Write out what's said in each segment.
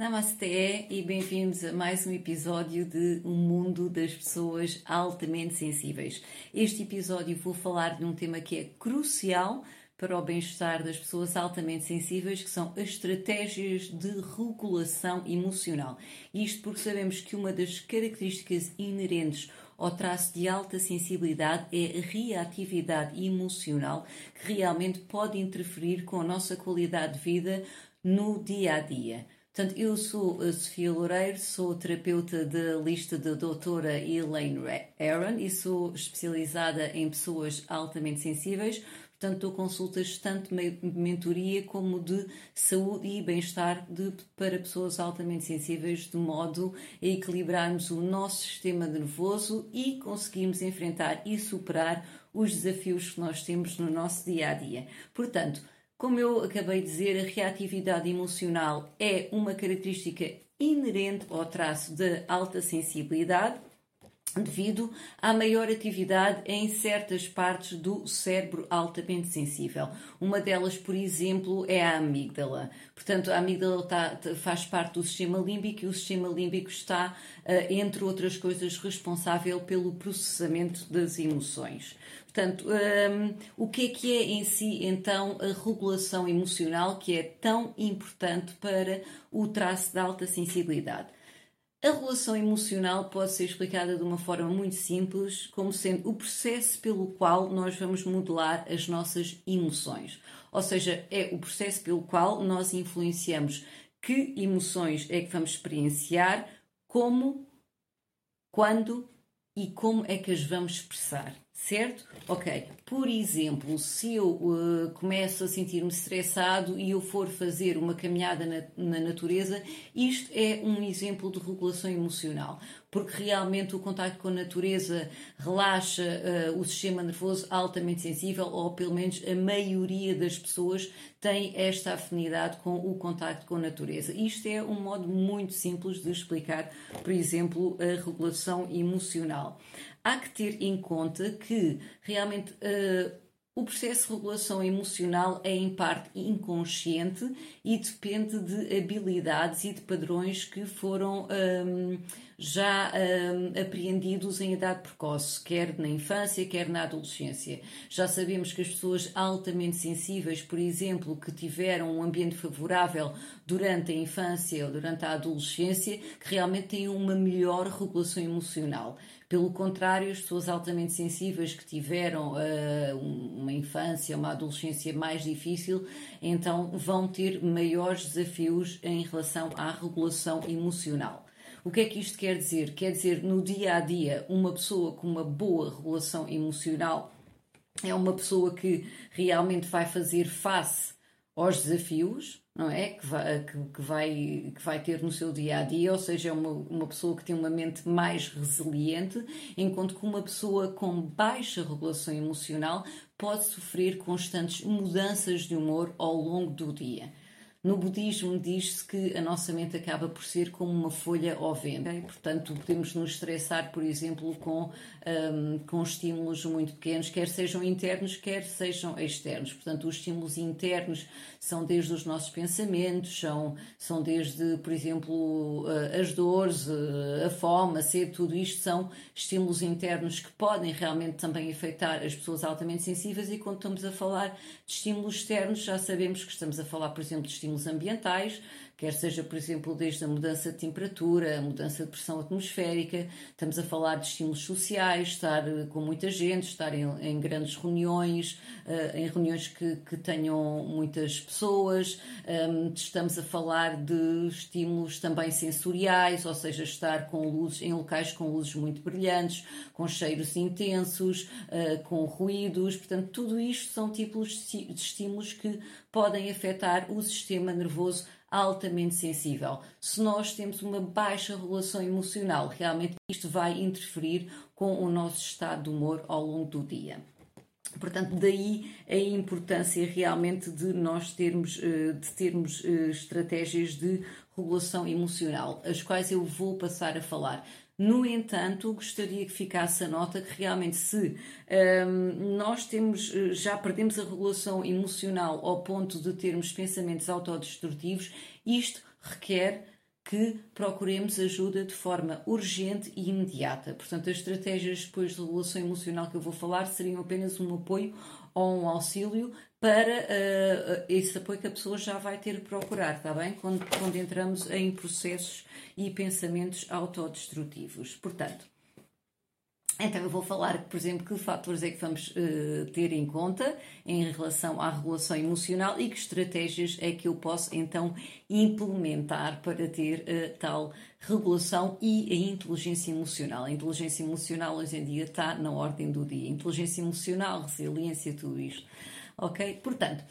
Namasté e bem-vindos a mais um episódio de Um Mundo das Pessoas Altamente Sensíveis. Este episódio vou falar de um tema que é crucial para o bem-estar das pessoas altamente sensíveis, que são as estratégias de regulação emocional. Isto porque sabemos que uma das características inerentes ao traço de alta sensibilidade é a reatividade emocional, que realmente pode interferir com a nossa qualidade de vida no dia a dia. Portanto, eu sou a Sofia Loureiro, sou terapeuta da lista da doutora Elaine Aaron e sou especializada em pessoas altamente sensíveis. Portanto, dou consultas tanto de mentoria como de saúde e bem-estar para pessoas altamente sensíveis, de modo a equilibrarmos o nosso sistema nervoso e conseguirmos enfrentar e superar os desafios que nós temos no nosso dia a dia. Portanto, como eu acabei de dizer, a reatividade emocional é uma característica inerente ao traço de alta sensibilidade devido à maior atividade em certas partes do cérebro altamente sensível. Uma delas, por exemplo, é a amígdala. Portanto, a amígdala está, faz parte do sistema límbico e o sistema límbico está, eh, entre outras coisas, responsável pelo processamento das emoções. Portanto, um, ehm, o que é que é em si então a regulação emocional que é tão importante para o traço de alta sensibilidade? A regulação emocional pode ser explicada de uma forma muito simples, como sendo o processo pelo qual nós vamos modelar as nossas emoções. Ou seja, é o processo pelo qual nós influenciamos que emoções é que vamos experienciar, como, quando e como é que as vamos expressar certo? Ok, por exemplo, se eu uh, começo a sentir-me estressado e eu for fazer uma caminhada na, na, natureza, isto é um exemplo de regulação emocional, porque realmente o contacto com a natureza relaxa uh, o sistema nervoso altamente sensível, ou pelo menos a maioria das pessoas tem esta afinidade com o contacto com a natureza. Isto é um modo muito simples de explicar, por exemplo, a regulação emocional há que ter em conta que realmente uh, o processo de regulação emocional é em parte inconsciente e depende de habilidades e de padrões que foram um, já um, apreendidos em idade precoce, quer na infância, quer na adolescência. Já sabemos que as pessoas altamente sensíveis, por exemplo, que tiveram um ambiente favorável durante a infância ou durante a adolescência, que realmente têm uma melhor regulação emocional. Pelo contrário, as pessoas altamente sensíveis que tiveram uh, uma infância, uma adolescência mais difícil, então vão ter maiores desafios em relação à regulação emocional. O que é que isto quer dizer? Quer dizer, no dia a dia, uma pessoa com uma boa regulação emocional é uma pessoa que realmente vai fazer face aos desafios, não é? Que vai, que, que, vai, que vai ter no seu dia a dia, ou seja, é uma, uma pessoa que tem uma mente mais resiliente, enquanto que uma pessoa com baixa regulação emocional pode sofrer constantes mudanças de humor ao longo do dia. No budismo diz-se que a nossa mente acaba por ser como uma folha ao vento, e, portanto podemos nos estressar, por exemplo, com, um, com estímulos muito pequenos, quer sejam internos, quer sejam externos. Portanto, os estímulos internos são desde os nossos pensamentos, são, são desde, por exemplo, as dores, a fome, a sede, tudo isto são estímulos internos que podem realmente também afetar as pessoas altamente sensíveis. E quando estamos a falar de estímulos externos já sabemos que estamos a falar, por exemplo, de estímulos estímulos ambientais, quer seja, por exemplo, desde a mudança de temperatura, a mudança de pressão atmosférica, estamos a falar de estímulos sociais, estar eh, com muita gente, estar em, em grandes reuniões, uh, em reuniões que, que, tenham muitas pessoas, ehm, estamos a falar de estímulos também sensoriais, ou seja, estar com luzes em locais com luzes muito brilhantes, com cheiros intensos, uh, com ruídos, portanto, tudo isto são tipos de estímulos que podem afetar o sistema nervoso altamente sensível. Se nós temos uma baixa regulação emocional, realmente isto vai interferir com o nosso estado de humor ao longo do dia. Portanto, daí a importância realmente de nós termos, eh, de termos eh, estratégias de regulação emocional, as quais eu vou passar a falar. No entanto, gostaria que ficasse a nota que realmente se um, ehm, nós temos, eh, já perdemos a regulação emocional ao ponto de termos pensamentos autodestrutivos, isto requer que procuremos ajuda de forma urgente e imediata. Portanto, as estratégias depois de regulação emocional que eu vou falar seriam apenas um apoio ou um auxílio para uh, esse apoio que a pessoa já vai ter que procurar, está bem? Quando, quando entramos em processos e pensamentos autodestrutivos. Portanto, então, eu vou falar, por exemplo, que fatores é que vamos uh, ter em conta em relação à regulação emocional e que estratégias é que eu posso então implementar para ter uh, tal regulação e a inteligência emocional. A inteligência emocional hoje em dia está na ordem do dia. Inteligência emocional, resiliência, tudo isto. Ok? Portanto,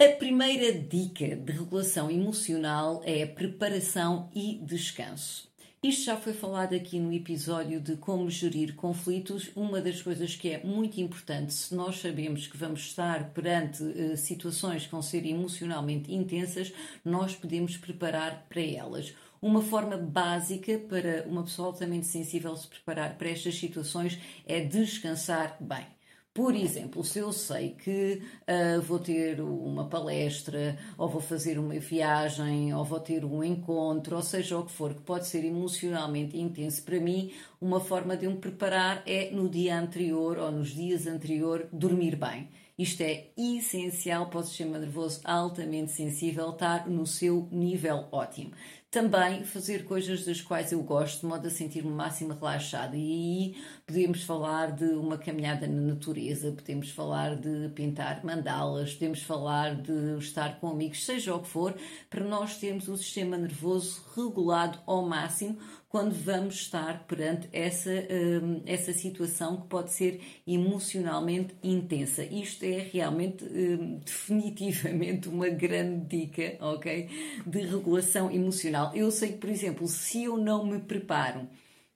a primeira dica de regulação emocional é preparação e descanso. Isto já foi falado aqui no episódio de como gerir conflitos. Uma das coisas que é muito importante, se nós sabemos que vamos estar perante uh, situações que vão ser emocionalmente intensas, nós podemos preparar para elas. Uma forma básica para uma pessoa altamente sensível se preparar para estas situações é descansar bem. Por exemplo, se eu sei que uh, vou ter uma palestra, ou vou fazer uma viagem, ou vou ter um encontro, ou seja o que for, que pode ser emocionalmente intenso para mim, uma forma de eu me preparar é no dia anterior ou nos dias anterior dormir bem. Isto é essencial para o sistema nervoso altamente sensível estar no seu nível ótimo. Também fazer coisas das quais eu gosto, de modo a sentir-me máximo relaxada. E aí podemos falar de uma caminhada na natureza, podemos falar de pintar mandalas, podemos falar de estar com amigos, seja o que for, para nós termos o sistema nervoso regulado ao máximo quando vamos estar perante essa, hum, essa situação que pode ser emocionalmente intensa. Isto é realmente, hum, definitivamente, uma grande dica, ok? De regulação emocional. Eu sei que, por exemplo, se eu não me preparo,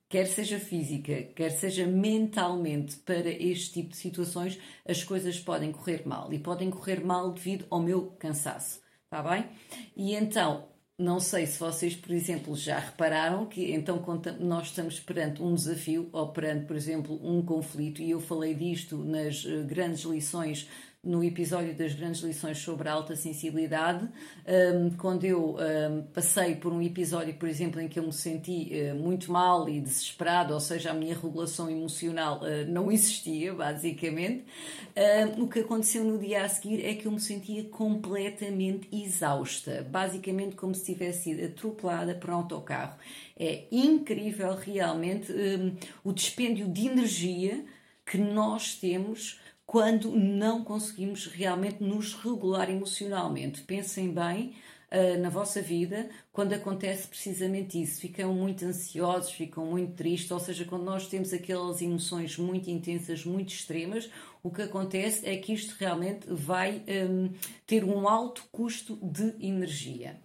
quer seja física, quer seja mentalmente, para este tipo de situações, as coisas podem correr mal. E podem correr mal devido ao meu cansaço, está bem? E então, não sei se vocês, por exemplo, já repararam que então nós estamos perante um desafio ou perante, por exemplo, um conflito, e eu falei disto nas eh, grandes lições no episódio das grandes lições sobre a alta sensibilidade, um, quando eu um, passei por um episódio, por exemplo, em que eu me senti uh, muito mal e desesperado, ou seja, a minha regulação emocional uh, não existia, basicamente, uh, o que aconteceu no dia a seguir é que eu me sentia completamente exausta, basicamente como se tivesse sido atropelada por um autocarro. É incrível realmente um, o dispêndio de energia que nós temos quando não conseguimos realmente nos regular emocionalmente. Pensem bem uh, na vossa vida quando acontece precisamente isso. Ficam muito ansiosos, ficam muito tristes, ou seja, quando nós temos aquelas emoções muito intensas, muito extremas, o que acontece é que isto realmente vai um, ter um alto custo de energia.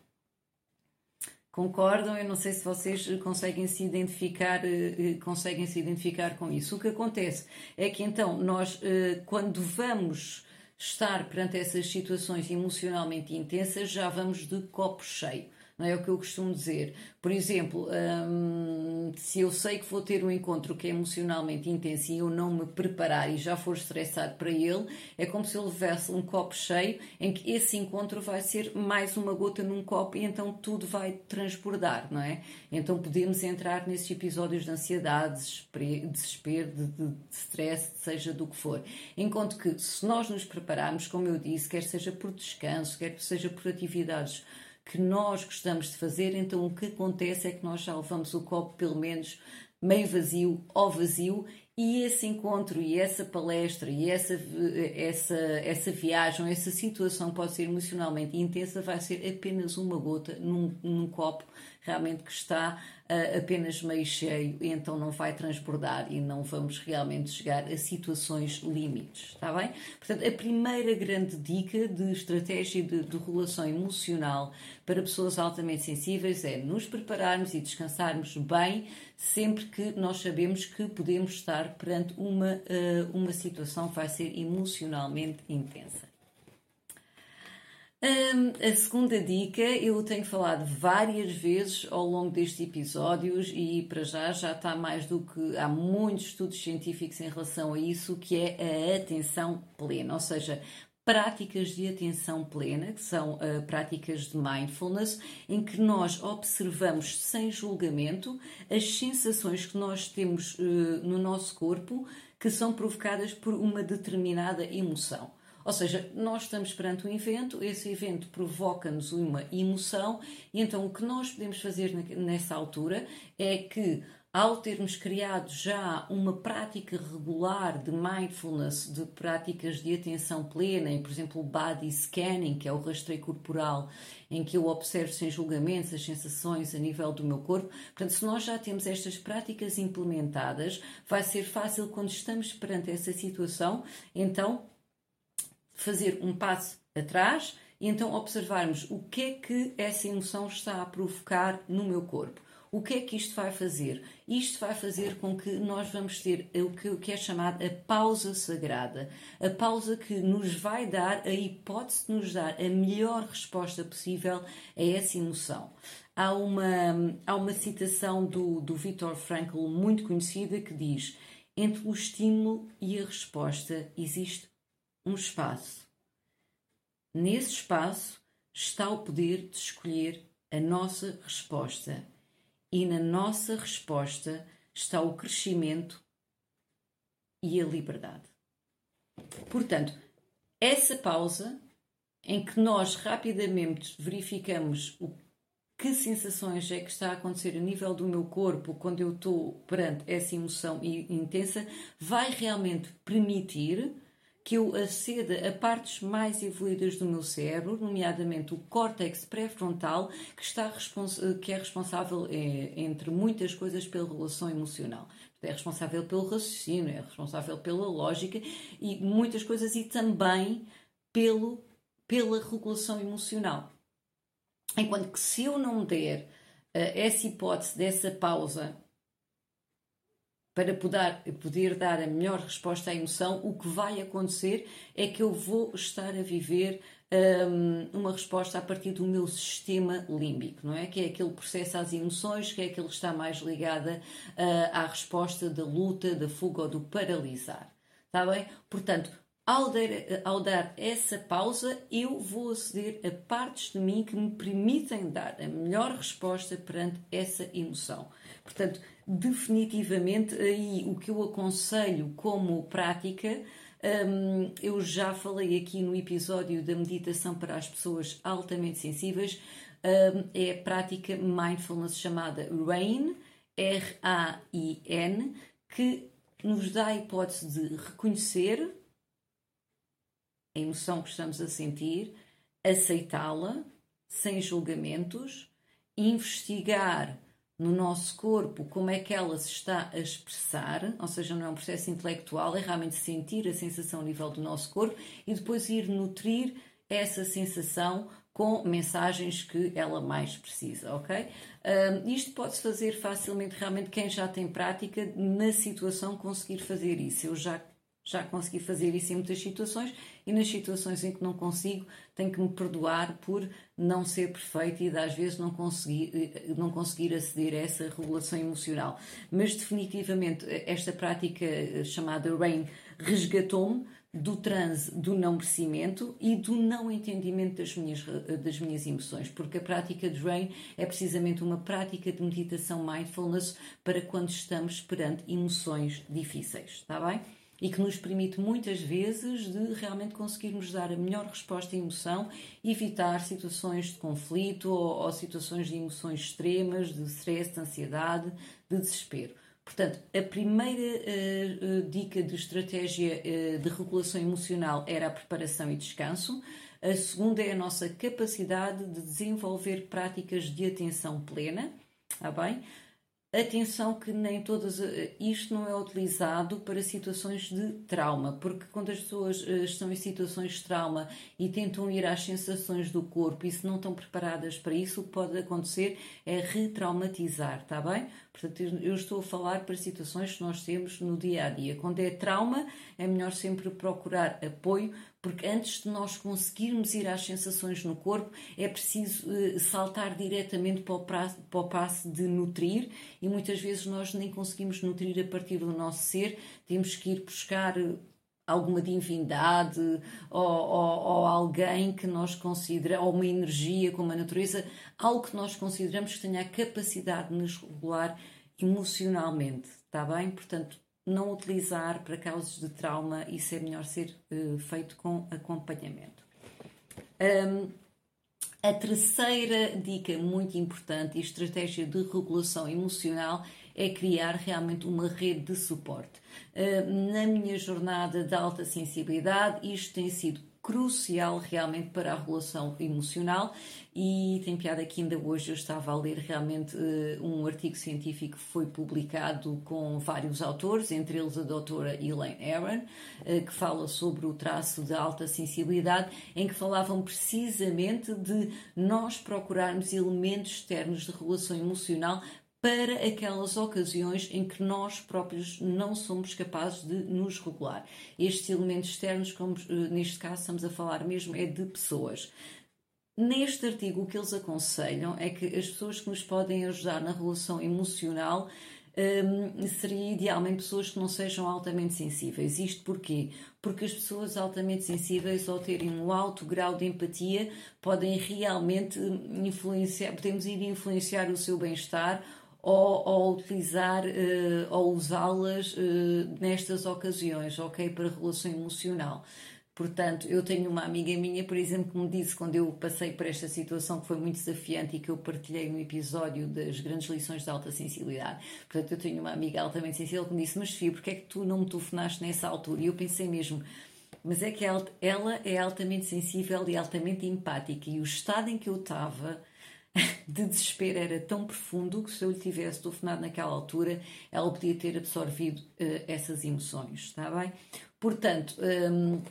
Concordam? Eu não sei se vocês conseguem se identificar, eh, eh, conseguem se identificar com isso. O que acontece é que então nós, eh, quando vamos estar perante essas situações emocionalmente intensas, já vamos de copo cheio. Não é o que eu costumo dizer. Por exemplo, hum, se eu sei que vou ter um encontro que é emocionalmente intenso e eu não me preparar e já for estressado para ele, é como se eu levasse um copo cheio em que esse encontro vai ser mais uma gota num copo e então tudo vai transbordar, não é? Então podemos entrar nesses episódios de ansiedade, desespero, de, de, de stress, seja do que for. Enquanto que se nós nos prepararmos, como eu disse, quer seja por descanso, quer seja por atividades que nós gostamos de fazer, então o que acontece é que nós já levamos o copo pelo menos meio vazio ou vazio e esse encontro e essa palestra e essa, essa, essa viagem, essa situação pode ser emocionalmente intensa, vai ser apenas uma gota num, num copo realmente que está apenas meio cheio, então não vai transbordar e não vamos realmente chegar a situações limites, está bem? Portanto, a primeira grande dica de estratégia de, de relação emocional para pessoas altamente sensíveis é nos prepararmos e descansarmos bem sempre que nós sabemos que podemos estar perante uma, uh, uma situação que vai ser emocionalmente intensa. Um, a segunda dica eu tenho falado várias vezes ao longo destes episódios e para já já está mais do que há muitos estudos científicos em relação a isso, que é a atenção plena, ou seja, práticas de atenção plena, que são uh, práticas de mindfulness, em que nós observamos sem julgamento as sensações que nós temos uh, no nosso corpo que são provocadas por uma determinada emoção. Ou seja, nós estamos perante um evento, esse evento provoca-nos uma emoção, e então o que nós podemos fazer nessa altura é que, ao termos criado já uma prática regular de mindfulness, de práticas de atenção plena, em, por exemplo, o body scanning, que é o rastreio corporal, em que eu observo sem julgamentos as sensações a nível do meu corpo. Portanto, se nós já temos estas práticas implementadas, vai ser fácil quando estamos perante essa situação, então fazer um passo atrás e então observarmos o que é que essa emoção está a provocar no meu corpo. O que é que isto vai fazer? Isto vai fazer com que nós vamos ter o que é chamado a pausa sagrada. A pausa que nos vai dar a hipótese de nos dar a melhor resposta possível a essa emoção. Há uma, há uma citação do, do Viktor Frankl muito conhecida que diz: Entre o estímulo e a resposta existe um espaço. Nesse espaço está o poder de escolher a nossa resposta. E na nossa resposta está o crescimento e a liberdade. Portanto, essa pausa em que nós rapidamente verificamos o que sensações é que está a acontecer a nível do meu corpo quando eu estou perante essa emoção intensa, vai realmente permitir que eu aceda a partes mais evoluídas do meu cérebro, nomeadamente o córtex pré-frontal, que, está que é responsável, é, entre muitas coisas, pela relação emocional. É responsável pelo raciocínio, é responsável pela lógica e muitas coisas, e também pelo, pela regulação emocional. Enquanto que se eu não der uh, essa hipótese dessa pausa para poder, poder dar a melhor resposta à emoção, o que vai acontecer é que eu vou estar a viver um, uma resposta a partir do meu sistema límbico, não é? Que é aquele processo às emoções, que é aquele que está mais ligada uh, à resposta da luta, da fuga ou do paralisar. Está bem? Portanto, ao dar, ao dar, essa pausa, eu vou aceder a partes de mim que me permitem dar a melhor resposta perante essa emoção. Portanto, definitivamente aí o que eu aconselho como prática. Um, eu já falei aqui no episódio da meditação para as pessoas altamente sensíveis, um, é a prática mindfulness chamada RAIN, R-A-I-N, que nos dá a hipótese de reconhecer a emoção que estamos a sentir, aceitá-la sem julgamentos, investigar no nosso corpo como é que ela se está a expressar, ou seja, não é um processo intelectual, é realmente sentir a sensação a nível do nosso corpo e depois ir nutrir essa sensação com mensagens que ela mais precisa, ok? Um, isto pode-se fazer facilmente, realmente, quem já tem prática na situação conseguir fazer isso. Eu já já consegui fazer isso em muitas situações e nas situações em que não consigo, tenho que me perdoar por não ser perfeito e às vezes não conseguir, eh, não conseguir aceder a essa regulação emocional. Mas definitivamente esta prática eh, chamada RAIN resgatou-me do transe do não merecimento e do não entendimento das minhas, eh, das minhas emoções, porque a prática de RAIN é precisamente uma prática de meditação mindfulness para quando estamos perante emoções difíceis, está bem? E que nos permite muitas vezes de realmente conseguirmos dar a melhor resposta à emoção, evitar situações de conflito ou, ou situações de emoções extremas, de stress, de ansiedade, de desespero. Portanto, a primeira uh, dica de estratégia uh, de regulação emocional era a preparação e descanso. A segunda é a nossa capacidade de desenvolver práticas de atenção plena. Está bem? Atenção que nem todas eh, isto não é utilizado para situações de trauma, porque quando as pessoas eh, estão em situações de trauma e tentam ir às sensações do corpo e se não estão preparadas para isso, o que pode acontecer é retraumatizar, está bem? Portanto, eu estou a falar para situações que nós temos no dia a dia. Quando é trauma, é melhor sempre procurar apoio, porque antes de nós conseguirmos ir às sensações no corpo, é preciso uh, saltar diretamente para o, prazo, para o passo de nutrir. E muitas vezes nós nem conseguimos nutrir a partir do nosso ser, temos que ir buscar eh, alguma divindade ou, ou, ou, alguém que nós consideramos, ou uma energia como a natureza, algo que nós consideramos que tenha a capacidade de nos regular emocionalmente, está bem? Portanto, não utilizar para causas de trauma, isso é melhor ser uh, feito com acompanhamento. Um, a terceira dica muito importante e estratégia de regulação emocional é criar realmente uma rede de suporte. Na minha jornada de alta sensibilidade, isto tem sido crucial realmente para a regulação emocional e tem piada que ainda hoje eu estava a ler realmente uh, um artigo científico que foi publicado com vários autores, entre eles a doutora Elaine Aron, uh, que fala sobre o traço de alta sensibilidade, em que falavam precisamente de nós procurarmos elementos externos de regulação emocional para aquelas ocasiões em que nós próprios não somos capazes de nos regular. Estes elementos externos, como eh, neste caso estamos a falar mesmo, é de pessoas. Neste artigo, o que eles aconselham é que as pessoas que nos podem ajudar na regulação emocional um, seria idealmente pessoas que não sejam altamente sensíveis. Isto porquê? Porque as pessoas altamente sensíveis, ao terem um alto grau de empatia, podem realmente influenciar, podemos ir influenciar o seu bem-estar ou, ou utilizar uh, ou usá-las uh, nestas ocasiões, ok? Para relação emocional. Portanto, eu tenho uma amiga minha, por exemplo, que me disse quando eu passei por esta situação que foi muito desafiante e que eu partilhei no episódio das grandes lições de alta sensibilidade. Portanto, eu tenho uma amiga altamente sensível que me disse: Mas, filho, porquê é que tu não me telefonaste nessa altura? E eu pensei mesmo: Mas é que ela é altamente sensível e altamente empática, e o estado em que eu estava de desespero era tão profundo que se eu lhe tivesse telefonado naquela altura, ela podia ter absorvido uh, essas emoções, está bem? Portanto, um,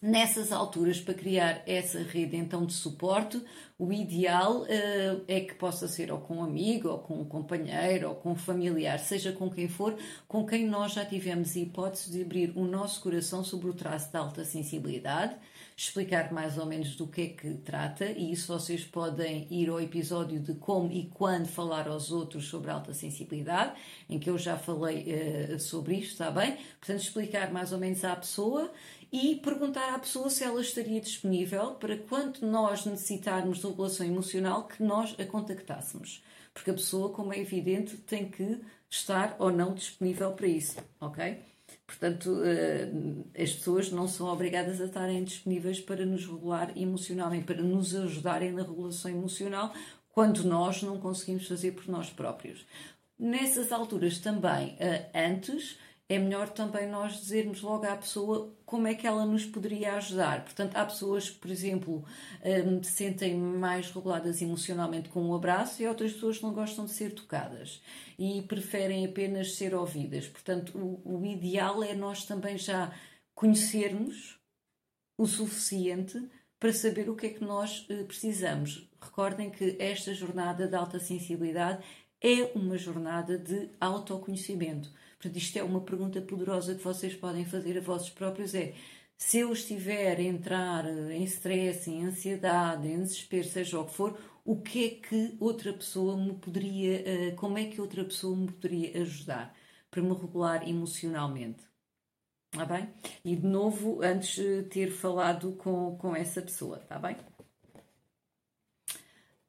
nessas alturas, para criar essa rede então de suporte, o ideal uh, é que possa ser ou com um amigo, ou com um companheiro, ou com um familiar, seja com quem for, com quem nós já tivemos a hipótese de abrir o nosso coração sobre o traço de alta sensibilidade explicar mais ou menos do que é que trata, e isso vocês podem ir ao episódio de como e quando falar aos outros sobre alta sensibilidade, em que eu já falei uh, sobre isto, está bem? Portanto, explicar mais ou menos à pessoa e perguntar à pessoa se ela estaria disponível para quando nós necessitarmos de regulação emocional que nós a contactássemos. Porque a pessoa, como é evidente, tem que estar ou não disponível para isso, ok? Portanto, eh, as pessoas não são obrigadas a estarem disponíveis para nos regular emocionalmente, para nos ajudarem na regulação emocional, quando nós não conseguimos fazer por nós próprios. Nessas alturas também, eh, antes, é melhor também nós dizermos logo à pessoa como é que ela nos poderia ajudar. Portanto, há pessoas que, por exemplo, um, se sentem mais reguladas emocionalmente com um abraço e outras pessoas que não gostam de ser tocadas e preferem apenas ser ouvidas. Portanto, o, o ideal é nós também já conhecermos o suficiente para saber o que é que nós uh, precisamos. Recordem que esta jornada de alta sensibilidade é uma jornada de autoconhecimento Portanto, isto é uma pergunta poderosa que vocês podem fazer a vossos próprios: é se eu estiver a entrar em stress, em ansiedade, em desespero, seja o que for, o que é que outra pessoa me poderia, eh, como é que outra pessoa me poderia ajudar para me regular emocionalmente? Está bem? E de novo, antes de ter falado com, com essa pessoa, está bem?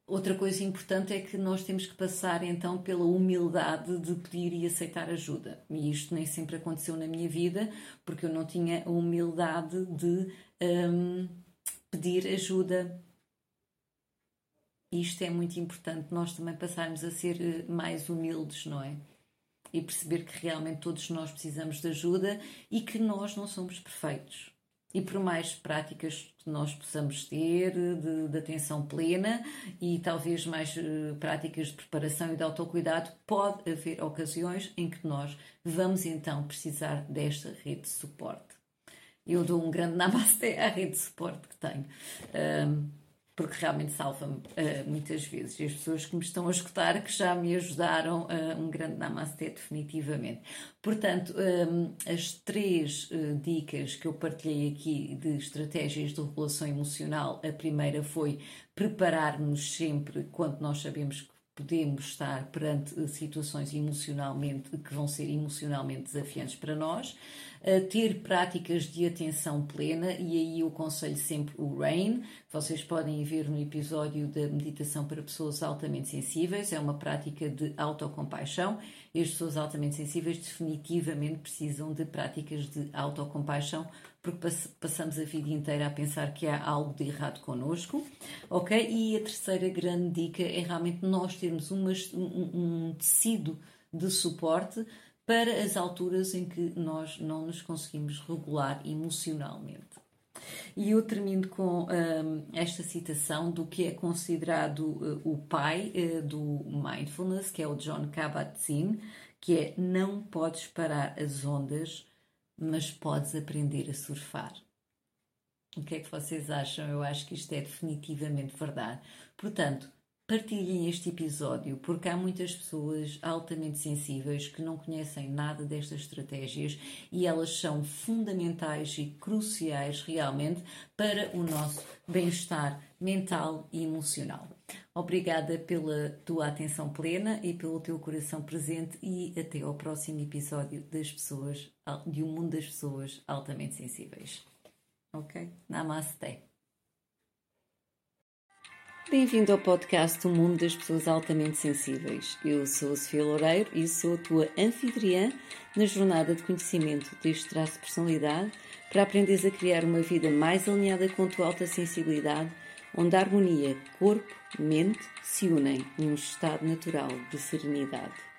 Outra coisa importante é que nós temos que passar então pela humildade de pedir e aceitar ajuda. E isto nem sempre aconteceu na minha vida, porque eu não tinha a humildade de um, pedir ajuda. Isto é muito importante, nós também passarmos a ser eh, mais humildes, não é? e perceber que realmente todos nós precisamos de ajuda e que nós não somos perfeitos. E por mais práticas que nós possamos ter de, de atenção plena e talvez mais uh, práticas de preparação e de autocuidado, pode haver ocasiões em que nós vamos então precisar desta rede de suporte. Eu dou um grande namaste à rede de suporte que tenho. Porque realmente salva-me uh, muitas vezes. E as pessoas que me estão a escutar que já me ajudaram, uh, um grande namastê, definitivamente. Portanto, um, as três uh, dicas que eu partilhei aqui de estratégias de regulação emocional, a primeira foi preparar-nos sempre quando nós sabemos que podemos estar perante situações emocionalmente que vão ser emocionalmente desafiantes para nós ter práticas de atenção plena, e aí eu aconselho sempre o RAIN, vocês podem ver no episódio da meditação para pessoas altamente sensíveis, é uma prática de autocompaixão, e as pessoas altamente sensíveis definitivamente precisam de práticas de autocompaixão, porque passamos a vida inteira a pensar que há algo de errado connosco, ok? E a terceira grande dica é realmente nós termos uma, um, um tecido de suporte para as alturas em que nós não nos conseguimos regular emocionalmente. E eu termino com um, esta citação do que é considerado uh, o pai uh, do mindfulness, que é o John Kabat-Zinn, que é não podes parar as ondas, mas podes aprender a surfar. O que é que vocês acham? Eu acho que isto é definitivamente verdade. Portanto, Partilhem este episódio porque há muitas pessoas altamente sensíveis que não conhecem nada destas estratégias e elas são fundamentais e cruciais realmente para o nosso bem-estar mental e emocional. Obrigada pela tua atenção plena e pelo teu coração presente e até ao próximo episódio das pessoas de um mundo das pessoas altamente sensíveis. Ok? Namaste. Bem-vindo ao podcast O Mundo das Pessoas Altamente Sensíveis. Eu sou a Sofia Loureiro e sou a tua anfitriã na jornada de conhecimento deste traço de personalidade para aprenderes a criar uma vida mais alinhada com a tua alta sensibilidade, onde a harmonia corpo-mente se unem num estado natural de serenidade.